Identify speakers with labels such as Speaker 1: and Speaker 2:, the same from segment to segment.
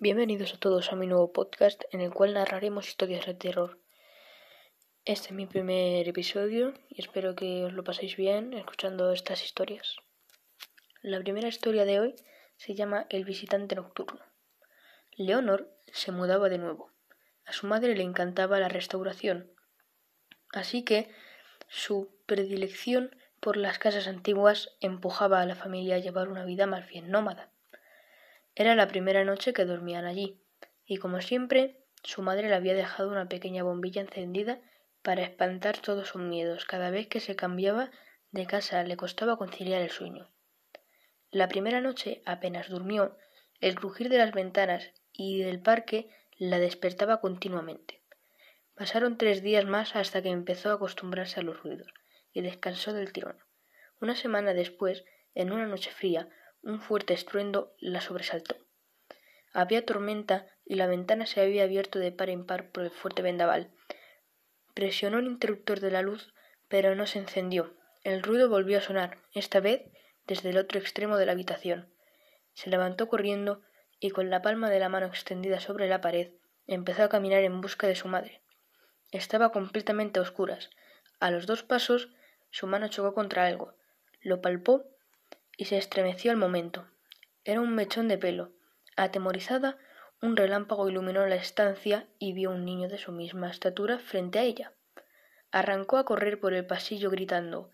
Speaker 1: Bienvenidos a todos a mi nuevo podcast en el cual narraremos historias de terror. Este es mi primer episodio y espero que os lo paséis bien escuchando estas historias. La primera historia de hoy se llama El visitante nocturno. Leonor se mudaba de nuevo. A su madre le encantaba la restauración, así que su predilección por las casas antiguas empujaba a la familia a llevar una vida más bien nómada. Era la primera noche que dormían allí, y como siempre, su madre le había dejado una pequeña bombilla encendida para espantar todos sus miedos. Cada vez que se cambiaba de casa le costaba conciliar el sueño. La primera noche apenas durmió, el crujir de las ventanas y del parque la despertaba continuamente. Pasaron tres días más hasta que empezó a acostumbrarse a los ruidos y descansó del tirón. Una semana después, en una noche fría, un fuerte estruendo la sobresaltó. Había tormenta y la ventana se había abierto de par en par por el fuerte vendaval. Presionó el interruptor de la luz, pero no se encendió. El ruido volvió a sonar, esta vez desde el otro extremo de la habitación. Se levantó corriendo y con la palma de la mano extendida sobre la pared empezó a caminar en busca de su madre. Estaba completamente a oscuras. A los dos pasos su mano chocó contra algo. Lo palpó y se estremeció al momento. Era un mechón de pelo. Atemorizada, un relámpago iluminó la estancia y vio un niño de su misma estatura frente a ella. Arrancó a correr por el pasillo gritando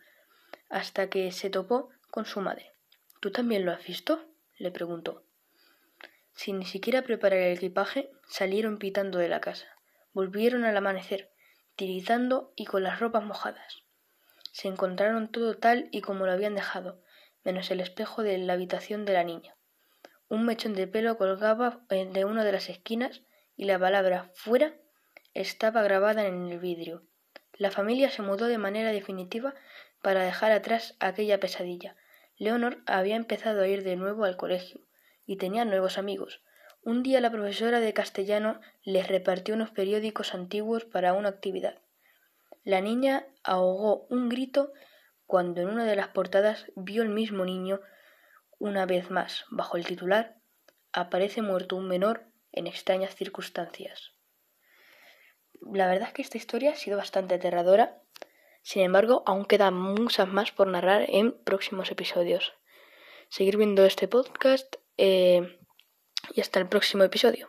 Speaker 1: hasta que se topó con su madre. ¿Tú también lo has visto? le preguntó. Sin ni siquiera preparar el equipaje, salieron pitando de la casa. Volvieron al amanecer, tiritando y con las ropas mojadas. Se encontraron todo tal y como lo habían dejado, menos el espejo de la habitación de la niña. Un mechón de pelo colgaba de una de las esquinas y la palabra fuera estaba grabada en el vidrio. La familia se mudó de manera definitiva para dejar atrás aquella pesadilla. Leonor había empezado a ir de nuevo al colegio y tenía nuevos amigos. Un día la profesora de castellano les repartió unos periódicos antiguos para una actividad. La niña ahogó un grito cuando en una de las portadas vio el mismo niño una vez más bajo el titular Aparece muerto un menor en extrañas circunstancias. La verdad es que esta historia ha sido bastante aterradora, sin embargo aún quedan muchas más por narrar en próximos episodios. Seguir viendo este podcast eh, y hasta el próximo episodio.